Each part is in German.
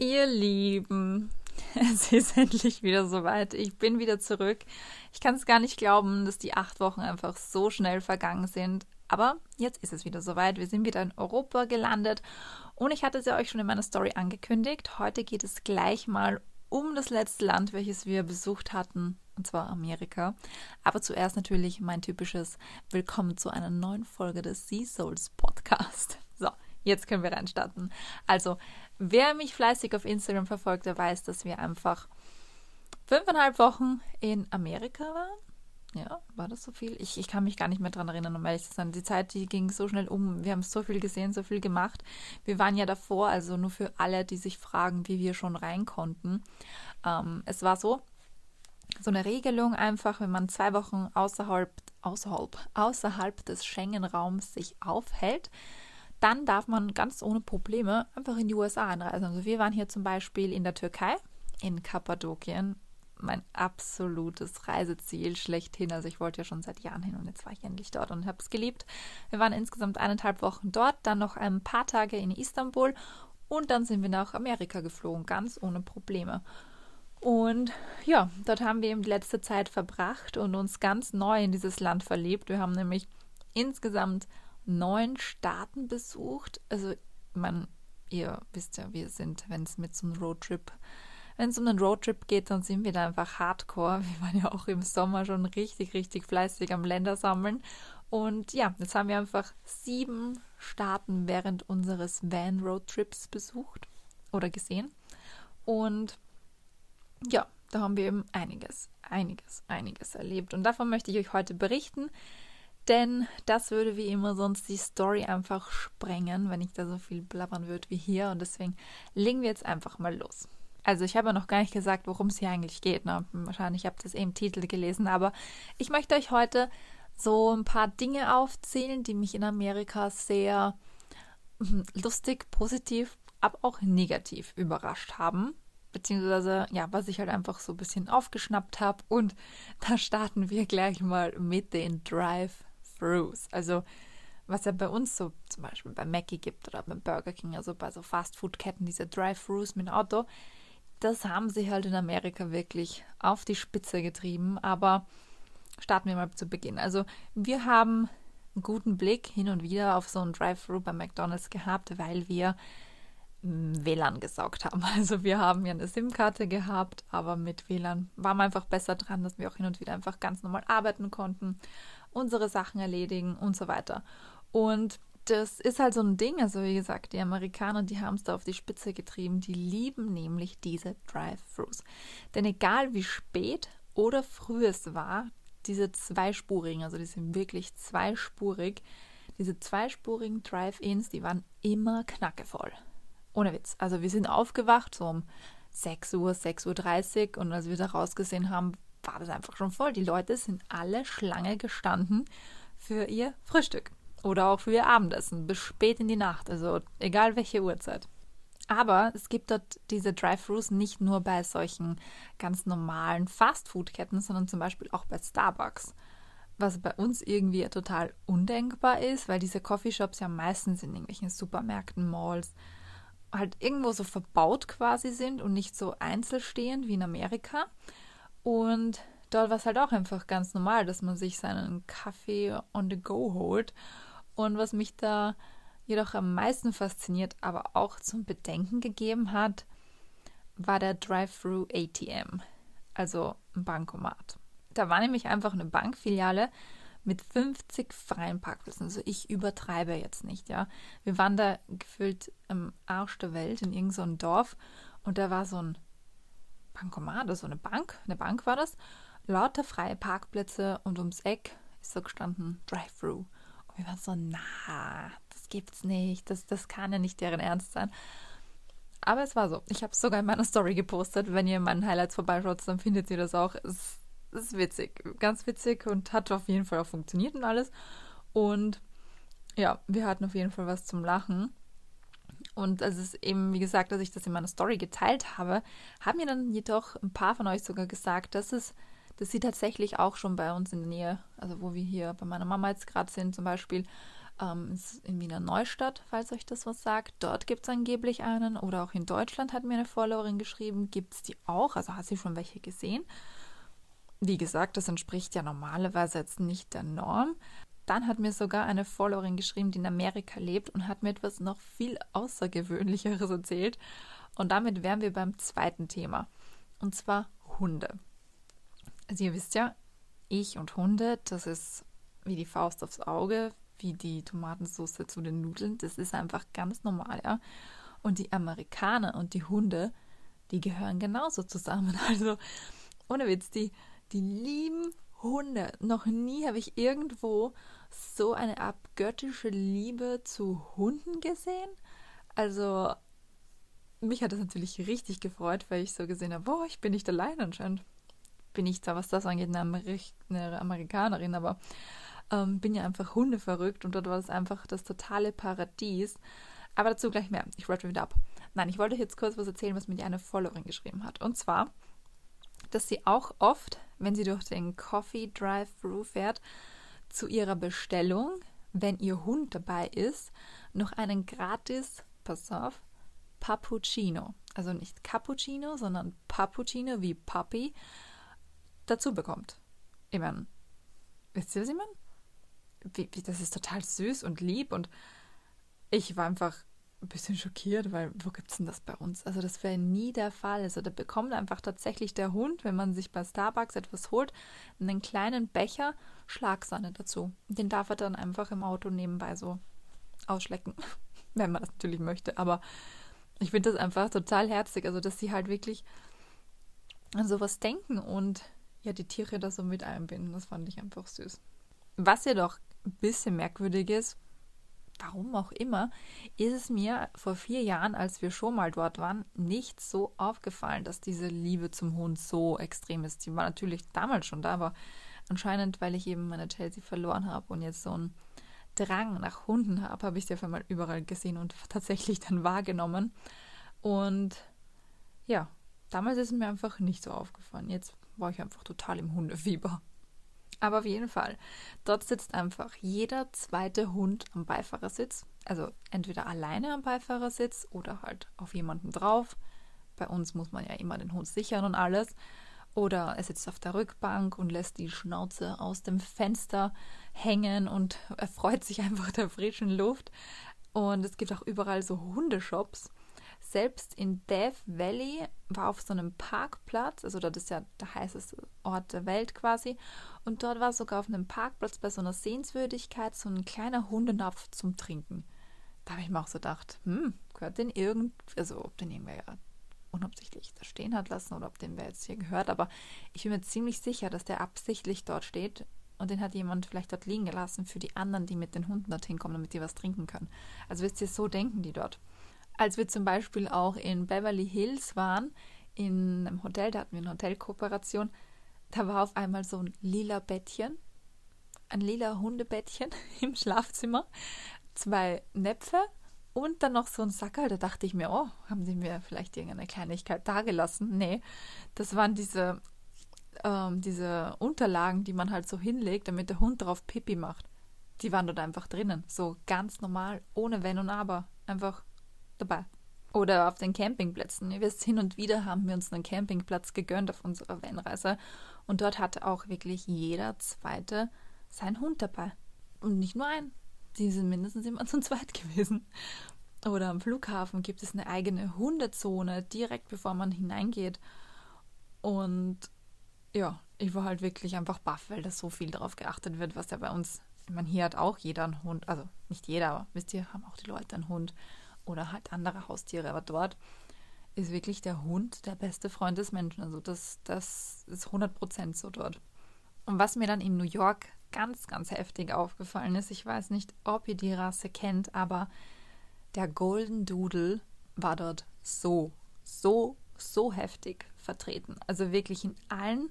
Ihr Lieben, es ist endlich wieder soweit. Ich bin wieder zurück. Ich kann es gar nicht glauben, dass die acht Wochen einfach so schnell vergangen sind. Aber jetzt ist es wieder soweit. Wir sind wieder in Europa gelandet und ich hatte es ja euch schon in meiner Story angekündigt. Heute geht es gleich mal um das letzte Land, welches wir besucht hatten, und zwar Amerika. Aber zuerst natürlich mein typisches Willkommen zu einer neuen Folge des Sea Souls Podcast. So, jetzt können wir reinstarten. Also, wer mich fleißig auf Instagram verfolgt, der weiß, dass wir einfach fünfeinhalb Wochen in Amerika waren. Ja, war das so viel? Ich, ich kann mich gar nicht mehr dran erinnern, um ehrlich zu sein. Die Zeit, die ging so schnell um. Wir haben so viel gesehen, so viel gemacht. Wir waren ja davor, also nur für alle, die sich fragen, wie wir schon rein konnten. Ähm, es war so, so eine Regelung einfach, wenn man zwei Wochen außerhalb, außerhalb, außerhalb des Schengen-Raums sich aufhält, dann darf man ganz ohne Probleme einfach in die USA einreisen. Also wir waren hier zum Beispiel in der Türkei, in Kappadokien, mein absolutes Reiseziel schlechthin. Also ich wollte ja schon seit Jahren hin und jetzt war ich endlich dort und habe es geliebt. Wir waren insgesamt eineinhalb Wochen dort, dann noch ein paar Tage in Istanbul und dann sind wir nach Amerika geflogen, ganz ohne Probleme. Und ja, dort haben wir eben die letzte Zeit verbracht und uns ganz neu in dieses Land verliebt. Wir haben nämlich insgesamt neun Staaten besucht. Also, man, ihr wisst ja, wir sind, wenn es mit so einem Roadtrip, wenn es um einen Roadtrip geht, dann sind wir da einfach hardcore. Wir waren ja auch im Sommer schon richtig, richtig fleißig am Länder sammeln. Und ja, jetzt haben wir einfach sieben Staaten während unseres Van Roadtrips besucht oder gesehen. Und ja, da haben wir eben einiges, einiges, einiges erlebt. Und davon möchte ich euch heute berichten. Denn das würde wie immer sonst die Story einfach sprengen, wenn ich da so viel blabbern würde wie hier. Und deswegen legen wir jetzt einfach mal los. Also ich habe ja noch gar nicht gesagt, worum es hier eigentlich geht. Ne? Wahrscheinlich habt ihr es eh im Titel gelesen. Aber ich möchte euch heute so ein paar Dinge aufzählen, die mich in Amerika sehr hm, lustig, positiv, aber auch negativ überrascht haben beziehungsweise ja, was ich halt einfach so ein bisschen aufgeschnappt habe. Und da starten wir gleich mal mit den Drive Drive-Thrus. Also was ja bei uns so zum Beispiel bei Mackie gibt oder bei Burger King, also bei so Fastfood-Ketten, diese Drive-Thrus mit Auto, das haben sie halt in Amerika wirklich auf die Spitze getrieben. Aber starten wir mal zu Beginn. Also wir haben einen guten Blick hin und wieder auf so ein Drive-Thru bei McDonald's gehabt, weil wir WLAN gesaugt haben. Also wir haben ja eine SIM-Karte gehabt, aber mit WLAN waren wir einfach besser dran, dass wir auch hin und wieder einfach ganz normal arbeiten konnten unsere Sachen erledigen und so weiter. Und das ist halt so ein Ding. Also wie gesagt, die Amerikaner, die haben es da auf die Spitze getrieben. Die lieben nämlich diese Drive-Thrus. Denn egal wie spät oder früh es war, diese zweispurigen, also die sind wirklich zweispurig, diese zweispurigen Drive-Ins, die waren immer knackevoll. Ohne Witz. Also wir sind aufgewacht so um 6 Uhr, 6.30 Uhr und als wir da rausgesehen haben, war das einfach schon voll. Die Leute sind alle Schlange gestanden für ihr Frühstück oder auch für ihr Abendessen bis spät in die Nacht, also egal welche Uhrzeit. Aber es gibt dort diese Drive-Thrus nicht nur bei solchen ganz normalen Fast-Food-Ketten, sondern zum Beispiel auch bei Starbucks. Was bei uns irgendwie total undenkbar ist, weil diese Coffeeshops ja meistens in irgendwelchen Supermärkten, Malls halt irgendwo so verbaut quasi sind und nicht so einzelstehend wie in Amerika. Und dort war es halt auch einfach ganz normal, dass man sich seinen Kaffee on the go holt. Und was mich da jedoch am meisten fasziniert, aber auch zum Bedenken gegeben hat, war der Drive-Thru ATM, also ein Bankomat. Da war nämlich einfach eine Bankfiliale mit 50 freien Parkplätzen. Also ich übertreibe jetzt nicht, ja. Wir waren da gefühlt am Arsch der Welt in irgendeinem so Dorf und da war so ein Bankomat, also eine Bank, eine Bank war das, lauter freie Parkplätze und ums Eck ist so gestanden Drive-Thru. Und wir waren so, na, das gibt's nicht, das, das kann ja nicht deren Ernst sein. Aber es war so. Ich habe es sogar in meiner Story gepostet. Wenn ihr in meinen Highlights vorbeischaut, dann findet ihr das auch. Es, es ist witzig, ganz witzig und hat auf jeden Fall auch funktioniert und alles. Und ja, wir hatten auf jeden Fall was zum Lachen. Und es ist eben, wie gesagt, dass ich das in meiner Story geteilt habe, haben mir dann jedoch ein paar von euch sogar gesagt, dass es, dass sie tatsächlich auch schon bei uns in der Nähe, also wo wir hier bei meiner Mama jetzt gerade sind zum Beispiel, ähm, in Wiener Neustadt, falls euch das was sagt. Dort gibt es angeblich einen. Oder auch in Deutschland hat mir eine Followerin geschrieben, gibt es die auch. Also hat sie schon welche gesehen. Wie gesagt, das entspricht ja normalerweise jetzt nicht der Norm. Dann hat mir sogar eine Followerin geschrieben, die in Amerika lebt und hat mir etwas noch viel Außergewöhnlicheres erzählt. Und damit wären wir beim zweiten Thema. Und zwar Hunde. Also ihr wisst ja, ich und Hunde, das ist wie die Faust aufs Auge, wie die Tomatensauce zu den Nudeln. Das ist einfach ganz normal, ja. Und die Amerikaner und die Hunde, die gehören genauso zusammen. Also, ohne Witz, die, die lieben Hunde. Noch nie habe ich irgendwo so eine abgöttische Liebe zu Hunden gesehen. Also, mich hat das natürlich richtig gefreut, weil ich so gesehen habe, boah, ich bin nicht allein anscheinend. Bin ich zwar, was das angeht, eine, Amerik eine Amerikanerin, aber ähm, bin ja einfach Hunde verrückt und dort war es einfach das totale Paradies. Aber dazu gleich mehr. Ich wrap wieder ab. Nein, ich wollte euch jetzt kurz was erzählen, was mir die eine Followerin geschrieben hat. Und zwar, dass sie auch oft, wenn sie durch den Coffee Drive-Thru fährt, zu ihrer Bestellung, wenn ihr Hund dabei ist, noch einen gratis, pass auf, Pappuccino, also nicht Cappuccino, sondern Pappuccino wie Puppy, dazu bekommt. Ich meine, wisst ihr, was ich meine? das ist total süß und lieb und ich war einfach ein bisschen schockiert, weil wo gibt es denn das bei uns? Also das wäre nie der Fall. Also da bekommt einfach tatsächlich der Hund, wenn man sich bei Starbucks etwas holt, einen kleinen Becher Schlagsahne dazu. Den darf er dann einfach im Auto nebenbei so ausschlecken, wenn man das natürlich möchte. Aber ich finde das einfach total herzig, also dass sie halt wirklich an sowas denken und ja die Tiere da so mit einbinden. Das fand ich einfach süß. Was jedoch ein bisschen merkwürdig ist, warum auch immer, ist es mir vor vier Jahren, als wir schon mal dort waren, nicht so aufgefallen, dass diese Liebe zum Hund so extrem ist. Die war natürlich damals schon da, aber anscheinend, weil ich eben meine Chelsea verloren habe und jetzt so einen Drang nach Hunden habe, habe ich sie auf einmal überall gesehen und tatsächlich dann wahrgenommen. Und ja, damals ist es mir einfach nicht so aufgefallen. Jetzt war ich einfach total im Hundefieber. Aber auf jeden Fall, dort sitzt einfach jeder zweite Hund am Beifahrersitz. Also entweder alleine am Beifahrersitz oder halt auf jemanden drauf. Bei uns muss man ja immer den Hund sichern und alles. Oder er sitzt auf der Rückbank und lässt die Schnauze aus dem Fenster hängen und erfreut sich einfach der frischen Luft. Und es gibt auch überall so Hundeshops selbst in Death Valley war auf so einem Parkplatz, also das ist ja der heißeste Ort der Welt quasi, und dort war sogar auf einem Parkplatz bei so einer Sehenswürdigkeit so ein kleiner Hundenapf zum Trinken. Da habe ich mir auch so gedacht, hm, gehört den irgend, also ob den irgendwer ja unabsichtlich da stehen hat lassen oder ob den wer jetzt hier gehört, aber ich bin mir ziemlich sicher, dass der absichtlich dort steht und den hat jemand vielleicht dort liegen gelassen für die anderen, die mit den Hunden dorthin kommen, damit die was trinken können. Also wisst ihr, so denken die dort als wir zum Beispiel auch in Beverly Hills waren, in einem Hotel, da hatten wir eine Hotelkooperation, da war auf einmal so ein lila Bettchen, ein lila Hundebettchen im Schlafzimmer, zwei Näpfe und dann noch so ein Sackerl. Da dachte ich mir, oh, haben sie mir vielleicht irgendeine Kleinigkeit dagelassen? Nee, das waren diese, ähm, diese Unterlagen, die man halt so hinlegt, damit der Hund drauf Pipi macht. Die waren dort einfach drinnen, so ganz normal, ohne Wenn und Aber. Einfach dabei. Oder auf den Campingplätzen. Ihr wisst, hin und wieder haben wir uns einen Campingplatz gegönnt auf unserer Vanreise. Und dort hatte auch wirklich jeder Zweite seinen Hund dabei. Und nicht nur einen. Die sind mindestens immer zu zweit gewesen. Oder am Flughafen gibt es eine eigene Hundezone, direkt bevor man hineingeht. Und ja, ich war halt wirklich einfach baff, weil da so viel darauf geachtet wird, was ja bei uns, ich meine, hier hat auch jeder einen Hund, also nicht jeder, aber wisst ihr, haben auch die Leute einen Hund oder halt andere Haustiere. Aber dort ist wirklich der Hund der beste Freund des Menschen. Also das, das ist 100% so dort. Und was mir dann in New York ganz, ganz heftig aufgefallen ist, ich weiß nicht, ob ihr die Rasse kennt, aber der Golden Doodle war dort so, so, so heftig vertreten. Also wirklich in allen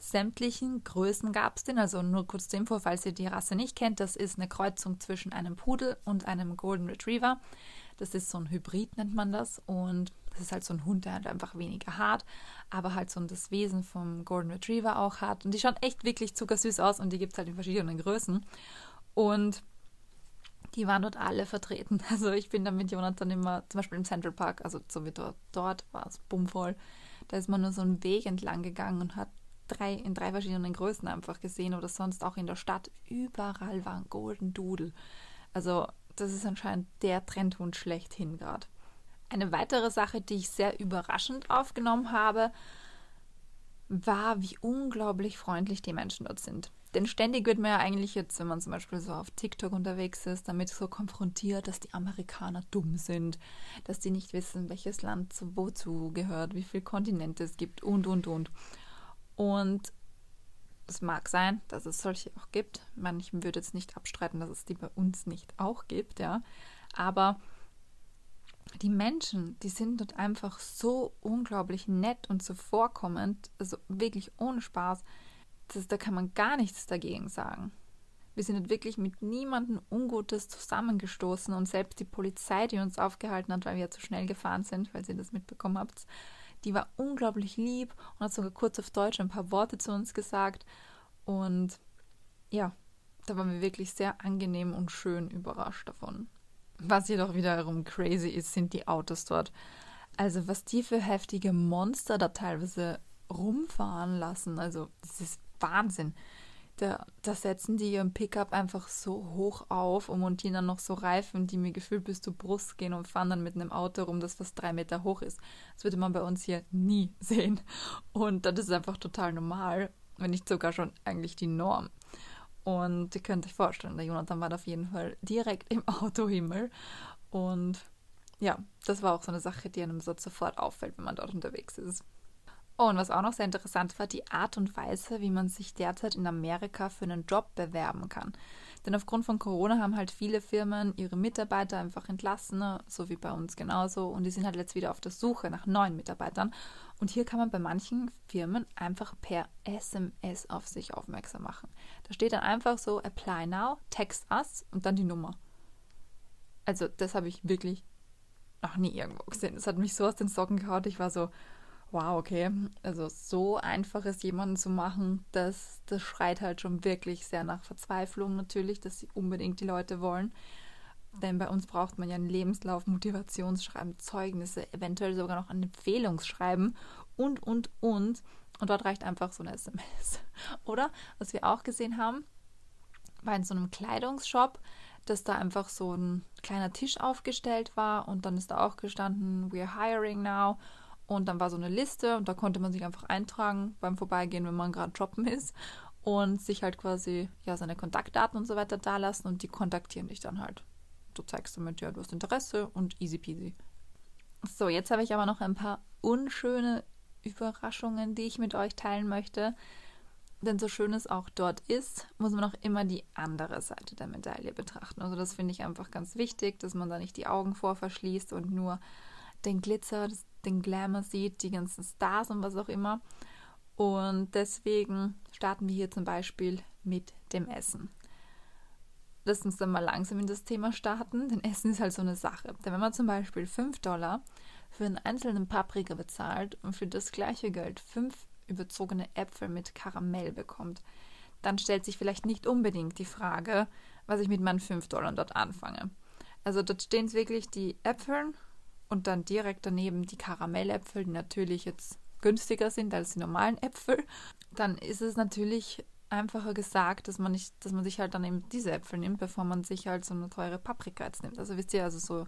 sämtlichen Größen gab es den. Also nur kurz zur Info, falls ihr die Rasse nicht kennt, das ist eine Kreuzung zwischen einem Pudel und einem Golden Retriever. Das ist so ein Hybrid, nennt man das. Und das ist halt so ein Hund, der halt einfach weniger hart, aber halt so das Wesen vom Golden Retriever auch hat. Und die schauen echt wirklich zuckersüß aus und die gibt es halt in verschiedenen Größen. Und Die waren dort alle vertreten. Also ich bin dann mit Jonathan immer, zum Beispiel im Central Park, also so wie dort, dort war es bummvoll. Da ist man nur so einen Weg entlang gegangen und hat drei, in drei verschiedenen Größen einfach gesehen oder sonst auch in der Stadt. Überall waren Golden Doodle. Also das ist anscheinend der Trendhund schlechthin gerade. Eine weitere Sache, die ich sehr überraschend aufgenommen habe, war, wie unglaublich freundlich die Menschen dort sind. Denn ständig wird man ja eigentlich jetzt, wenn man zum Beispiel so auf TikTok unterwegs ist, damit so konfrontiert, dass die Amerikaner dumm sind, dass die nicht wissen, welches Land zu wozu gehört, wie viele Kontinente es gibt und, und, und. Und es mag sein, dass es solche auch gibt. Ich würde jetzt nicht abstreiten, dass es die bei uns nicht auch gibt, ja. Aber die Menschen, die sind dort einfach so unglaublich nett und zuvorkommend, also wirklich ohne Spaß, dass, da kann man gar nichts dagegen sagen. Wir sind wirklich mit niemandem Ungutes zusammengestoßen und selbst die Polizei, die uns aufgehalten hat, weil wir ja zu schnell gefahren sind, weil ihr das mitbekommen habt, die war unglaublich lieb und hat sogar kurz auf Deutsch ein paar Worte zu uns gesagt. Und ja, da waren wir wirklich sehr angenehm und schön überrascht davon. Was jedoch wiederum crazy ist, sind die Autos dort. Also was die für heftige Monster da teilweise rumfahren lassen, also das ist Wahnsinn. Da, da setzen die ihren Pickup einfach so hoch auf und montieren dann noch so Reifen, die mir gefühlt bis zur Brust gehen und fahren dann mit einem Auto rum, das fast drei Meter hoch ist. Das würde man bei uns hier nie sehen. Und das ist einfach total normal, wenn nicht sogar schon eigentlich die Norm. Und ihr könnt euch vorstellen, der Jonathan war auf jeden Fall direkt im Autohimmel. Und ja, das war auch so eine Sache, die einem so sofort auffällt, wenn man dort unterwegs ist. Und was auch noch sehr interessant war, die Art und Weise, wie man sich derzeit in Amerika für einen Job bewerben kann. Denn aufgrund von Corona haben halt viele Firmen ihre Mitarbeiter einfach entlassen, so wie bei uns genauso. Und die sind halt jetzt wieder auf der Suche nach neuen Mitarbeitern. Und hier kann man bei manchen Firmen einfach per SMS auf sich aufmerksam machen. Da steht dann einfach so, apply now, text us und dann die Nummer. Also das habe ich wirklich noch nie irgendwo gesehen. Das hat mich so aus den Socken gehauen. Ich war so, wow, okay, also so einfach ist jemanden zu machen, das, das schreit halt schon wirklich sehr nach Verzweiflung natürlich, dass sie unbedingt die Leute wollen. Denn bei uns braucht man ja einen Lebenslauf, Motivationsschreiben, Zeugnisse, eventuell sogar noch ein Empfehlungsschreiben und, und, und. Und dort reicht einfach so eine SMS. Oder, was wir auch gesehen haben, war in so einem Kleidungsshop, dass da einfach so ein kleiner Tisch aufgestellt war und dann ist da auch gestanden, we're hiring now. Und dann war so eine Liste und da konnte man sich einfach eintragen beim Vorbeigehen, wenn man gerade shoppen ist und sich halt quasi ja seine Kontaktdaten und so weiter dalassen und die kontaktieren dich dann halt. Du zeigst damit, ja, du hast Interesse und easy peasy. So, jetzt habe ich aber noch ein paar unschöne Überraschungen, die ich mit euch teilen möchte. Denn so schön es auch dort ist, muss man auch immer die andere Seite der Medaille betrachten. Also das finde ich einfach ganz wichtig, dass man da nicht die Augen vor verschließt und nur den Glitzer, den Glamour sieht, die ganzen Stars und was auch immer. Und deswegen starten wir hier zum Beispiel mit dem Essen. Lass uns dann mal langsam in das Thema starten, denn Essen ist halt so eine Sache. Denn wenn man zum Beispiel 5 Dollar für einen einzelnen Paprika bezahlt und für das gleiche Geld 5 überzogene Äpfel mit Karamell bekommt, dann stellt sich vielleicht nicht unbedingt die Frage, was ich mit meinen 5 Dollar dort anfange. Also dort stehen wirklich die Äpfel und dann direkt daneben die Karamelläpfel, die natürlich jetzt günstiger sind als die normalen Äpfel, dann ist es natürlich einfacher gesagt, dass man nicht, dass man sich halt dann eben diese Äpfel nimmt, bevor man sich halt so eine teure Paprika jetzt nimmt. Also wisst ihr, also so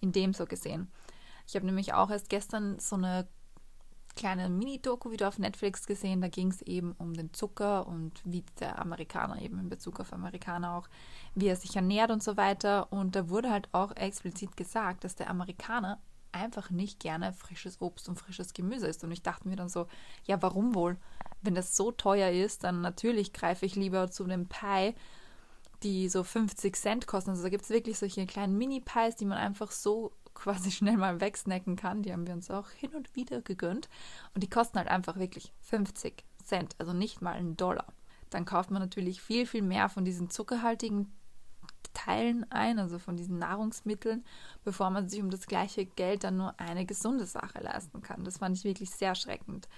in dem so gesehen. Ich habe nämlich auch erst gestern so eine kleine Mini-Doku wieder auf Netflix gesehen. Da ging es eben um den Zucker und wie der Amerikaner eben in Bezug auf Amerikaner auch, wie er sich ernährt und so weiter. Und da wurde halt auch explizit gesagt, dass der Amerikaner einfach nicht gerne frisches Obst und frisches Gemüse isst. Und ich dachte mir dann so, ja, warum wohl? Wenn das so teuer ist, dann natürlich greife ich lieber zu einem Pie, die so 50 Cent kosten. Also da gibt es wirklich solche kleinen Mini-Pies, die man einfach so quasi schnell mal wegsnacken kann. Die haben wir uns auch hin und wieder gegönnt. Und die kosten halt einfach wirklich 50 Cent, also nicht mal einen Dollar. Dann kauft man natürlich viel, viel mehr von diesen zuckerhaltigen Teilen ein, also von diesen Nahrungsmitteln, bevor man sich um das gleiche Geld dann nur eine gesunde Sache leisten kann. Das fand ich wirklich sehr erschreckend.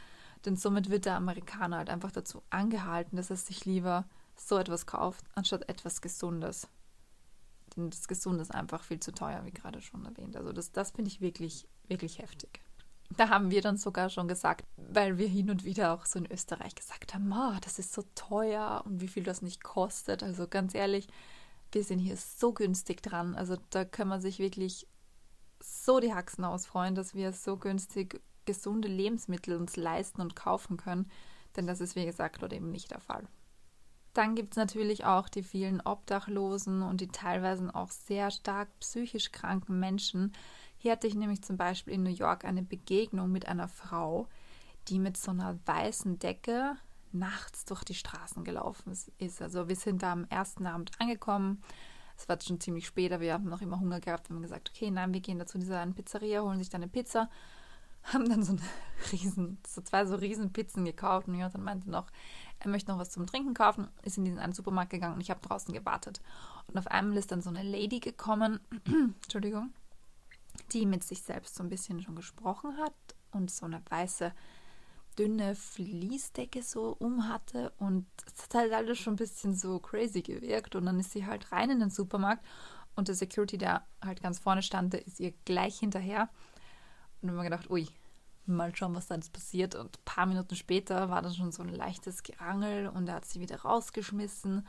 Denn somit wird der Amerikaner halt einfach dazu angehalten, dass er sich lieber so etwas kauft, anstatt etwas Gesundes. Denn das Gesunde ist einfach viel zu teuer, wie gerade schon erwähnt. Also das, das finde ich wirklich, wirklich heftig. Da haben wir dann sogar schon gesagt, weil wir hin und wieder auch so in Österreich gesagt haben, oh, das ist so teuer und wie viel das nicht kostet. Also ganz ehrlich, wir sind hier so günstig dran. Also da kann man sich wirklich so die Haxen ausfreuen, dass wir so günstig gesunde Lebensmittel uns leisten und kaufen können. Denn das ist, wie gesagt, dort eben nicht der Fall. Dann gibt es natürlich auch die vielen Obdachlosen und die teilweise auch sehr stark psychisch kranken Menschen. Hier hatte ich nämlich zum Beispiel in New York eine Begegnung mit einer Frau, die mit so einer weißen Decke nachts durch die Straßen gelaufen ist. Also wir sind da am ersten Abend angekommen. Es war schon ziemlich spät, aber wir haben noch immer Hunger gehabt. Wir haben gesagt, okay, nein, wir gehen da zu dieser Pizzeria, holen sich da eine Pizza haben dann so riesen, so zwei so riesen Pizzen gekauft und Jonathan meinte noch, er möchte noch was zum Trinken kaufen, ist in diesen einen Supermarkt gegangen und ich habe draußen gewartet. Und auf einmal ist dann so eine Lady gekommen, Entschuldigung, die mit sich selbst so ein bisschen schon gesprochen hat und so eine weiße, dünne Fließdecke so um hatte. Und es hat halt alles schon ein bisschen so crazy gewirkt. Und dann ist sie halt rein in den Supermarkt und der Security, der halt ganz vorne stand, ist ihr gleich hinterher. Und haben wir gedacht, ui, mal schauen, was da jetzt passiert. Und ein paar Minuten später war das schon so ein leichtes Gerangel und er hat sie wieder rausgeschmissen.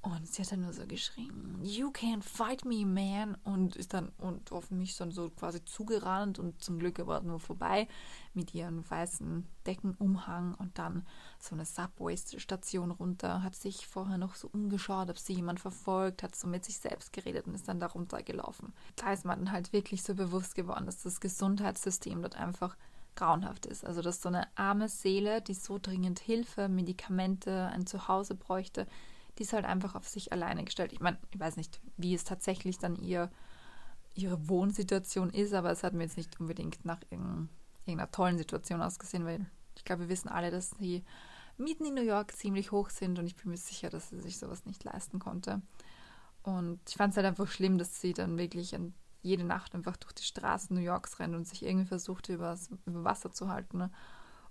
Und sie hat dann nur so geschrien, You can't fight me, man. Und ist dann und auf mich dann so quasi zugerannt und zum Glück war nur vorbei mit ihren weißen Deckenumhang und dann so eine Subway-Station runter, hat sich vorher noch so umgeschaut, ob sie jemand verfolgt, hat so mit sich selbst geredet und ist dann da runtergelaufen. Da ist man dann halt wirklich so bewusst geworden, dass das Gesundheitssystem dort einfach grauenhaft ist. Also dass so eine arme Seele, die so dringend Hilfe, Medikamente, ein Zuhause bräuchte, die ist halt einfach auf sich alleine gestellt. Ich meine, ich weiß nicht, wie es tatsächlich dann ihr, ihre Wohnsituation ist, aber es hat mir jetzt nicht unbedingt nach irgendeiner tollen Situation ausgesehen, weil ich glaube, wir wissen alle, dass die Mieten in New York ziemlich hoch sind und ich bin mir sicher, dass sie sich sowas nicht leisten konnte. Und ich fand es halt einfach schlimm, dass sie dann wirklich jede Nacht einfach durch die Straßen New Yorks rennt und sich irgendwie versucht, über, über Wasser zu halten. Ne?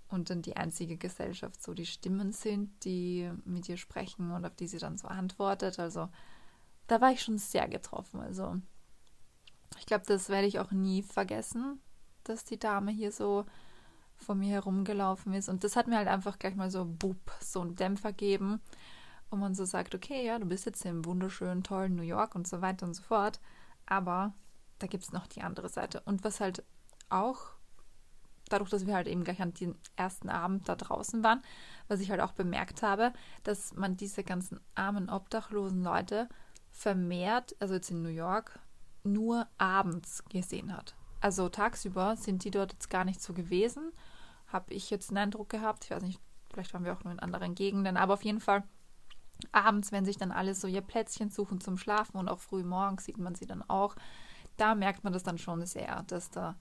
Und dann die einzige Gesellschaft so die Stimmen sind, die mit ihr sprechen und auf die sie dann so antwortet. Also da war ich schon sehr getroffen. Also ich glaube, das werde ich auch nie vergessen, dass die Dame hier so vor mir herumgelaufen ist. Und das hat mir halt einfach gleich mal so bub, so einen Dämpfer gegeben, wo man so sagt, okay, ja, du bist jetzt im wunderschönen, tollen New York und so weiter und so fort. Aber da gibt es noch die andere Seite. Und was halt auch dadurch, dass wir halt eben gleich an den ersten Abend da draußen waren, was ich halt auch bemerkt habe, dass man diese ganzen armen, obdachlosen Leute vermehrt, also jetzt in New York, nur abends gesehen hat. Also tagsüber sind die dort jetzt gar nicht so gewesen, habe ich jetzt einen Eindruck gehabt. Ich weiß nicht, vielleicht waren wir auch nur in anderen Gegenden, aber auf jeden Fall abends, wenn sich dann alle so ihr Plätzchen suchen zum Schlafen und auch früh morgens sieht man sie dann auch, da merkt man das dann schon sehr, dass da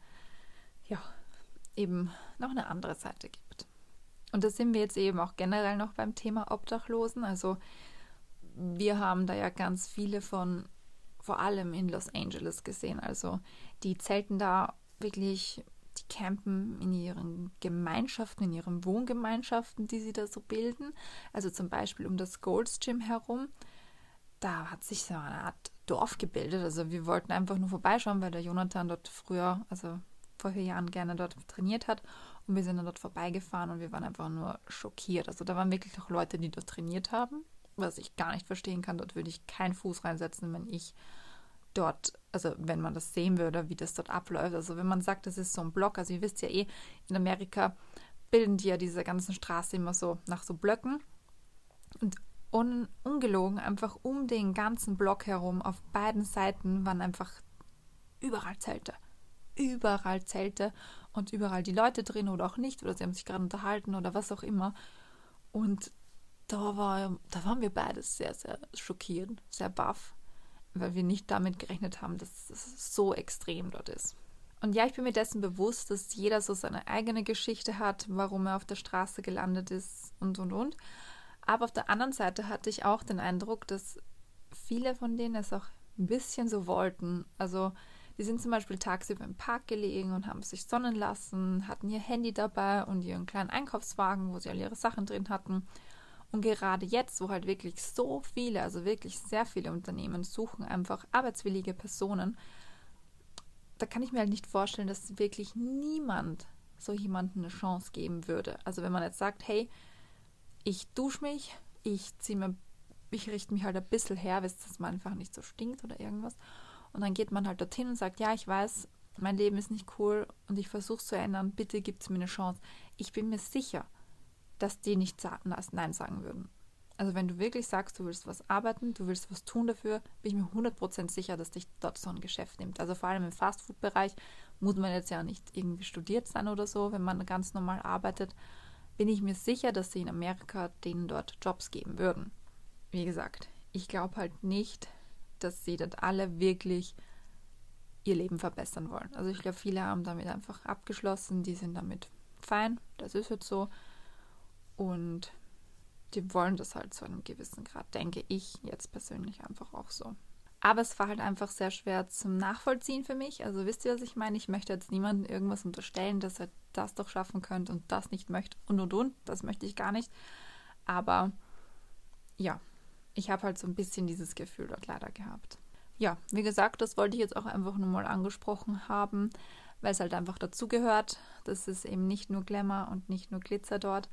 ja eben noch eine andere Seite gibt. Und da sind wir jetzt eben auch generell noch beim Thema Obdachlosen. Also wir haben da ja ganz viele von, vor allem in Los Angeles gesehen. Also die zelten da wirklich, die campen in ihren Gemeinschaften, in ihren Wohngemeinschaften, die sie da so bilden. Also zum Beispiel um das Gold's Gym herum. Da hat sich so eine Art Dorf gebildet. Also wir wollten einfach nur vorbeischauen, weil der Jonathan dort früher, also vor vier Jahren gerne dort trainiert hat. Und wir sind dann dort vorbeigefahren und wir waren einfach nur schockiert. Also da waren wirklich auch Leute, die dort trainiert haben, was ich gar nicht verstehen kann. Dort würde ich keinen Fuß reinsetzen, wenn ich dort, also wenn man das sehen würde, wie das dort abläuft. Also wenn man sagt, das ist so ein Block, also ihr wisst ja eh, in Amerika bilden die ja diese ganzen Straßen immer so nach so Blöcken. Und un, ungelogen, einfach um den ganzen Block herum, auf beiden Seiten waren einfach überall Zelte überall Zelte und überall die Leute drin oder auch nicht oder sie haben sich gerade unterhalten oder was auch immer. Und da, war, da waren wir beide sehr, sehr schockiert, sehr baff, weil wir nicht damit gerechnet haben, dass es so extrem dort ist. Und ja, ich bin mir dessen bewusst, dass jeder so seine eigene Geschichte hat, warum er auf der Straße gelandet ist und und und. Aber auf der anderen Seite hatte ich auch den Eindruck, dass viele von denen es auch ein bisschen so wollten. Also die sind zum Beispiel tagsüber im Park gelegen und haben sich sonnen lassen, hatten ihr Handy dabei und ihren kleinen Einkaufswagen, wo sie all ihre Sachen drin hatten. Und gerade jetzt, wo halt wirklich so viele, also wirklich sehr viele Unternehmen suchen einfach arbeitswillige Personen, da kann ich mir halt nicht vorstellen, dass wirklich niemand so jemanden eine Chance geben würde. Also wenn man jetzt sagt, hey, ich dusche mich, ich ziehe mir, ich richte mich halt ein bisschen her, bis das mal einfach nicht so stinkt oder irgendwas. Und dann geht man halt dorthin und sagt, ja, ich weiß, mein Leben ist nicht cool und ich versuche es zu ändern, bitte gibt es mir eine Chance. Ich bin mir sicher, dass die nicht Nein sagen würden. Also wenn du wirklich sagst, du willst was arbeiten, du willst was tun dafür, bin ich mir 100% sicher, dass dich dort so ein Geschäft nimmt. Also vor allem im Fastfood-Bereich muss man jetzt ja nicht irgendwie studiert sein oder so, wenn man ganz normal arbeitet, bin ich mir sicher, dass sie in Amerika denen dort Jobs geben würden. Wie gesagt, ich glaube halt nicht, dass sie dort alle wirklich ihr Leben verbessern wollen. Also ich glaube, viele haben damit einfach abgeschlossen, die sind damit fein, das ist jetzt so. Und die wollen das halt zu einem gewissen Grad, denke ich jetzt persönlich einfach auch so. Aber es war halt einfach sehr schwer zum Nachvollziehen für mich. Also wisst ihr, was ich meine? Ich möchte jetzt niemandem irgendwas unterstellen, dass er das doch schaffen könnte und das nicht möchte und und und. Das möchte ich gar nicht. Aber ja, ich habe halt so ein bisschen dieses Gefühl dort leider gehabt. Ja, wie gesagt, das wollte ich jetzt auch einfach nur mal angesprochen haben, weil es halt einfach dazugehört. Das ist eben nicht nur Glamour und nicht nur Glitzer dort.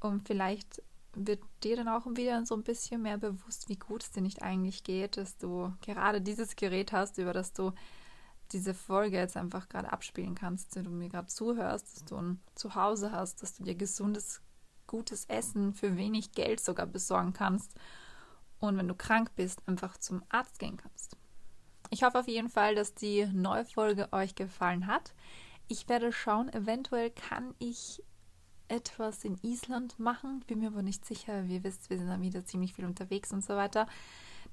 Und vielleicht wird dir dann auch wieder so ein bisschen mehr bewusst, wie gut es dir nicht eigentlich geht, dass du gerade dieses Gerät hast, über das du diese Folge jetzt einfach gerade abspielen kannst, wenn du mir gerade zuhörst, dass du ein Zuhause hast, dass du dir gesundes, gutes Essen für wenig Geld sogar besorgen kannst und wenn du krank bist, einfach zum Arzt gehen kannst. Ich hoffe auf jeden Fall, dass die neue Folge euch gefallen hat. Ich werde schauen, eventuell kann ich etwas in Island machen. Bin mir aber nicht sicher. Wie ihr wisst, wir sind dann wieder ziemlich viel unterwegs und so weiter.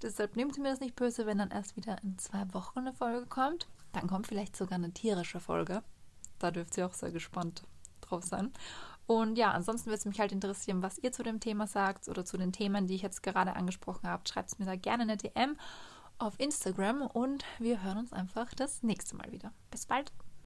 Deshalb nehmt mir das nicht böse, wenn dann erst wieder in zwei Wochen eine Folge kommt. Dann kommt vielleicht sogar eine tierische Folge. Da dürft ihr auch sehr gespannt drauf sein. Und ja, ansonsten würde es mich halt interessieren, was ihr zu dem Thema sagt oder zu den Themen, die ich jetzt gerade angesprochen habe. Schreibt es mir da gerne eine DM auf Instagram und wir hören uns einfach das nächste Mal wieder. Bis bald!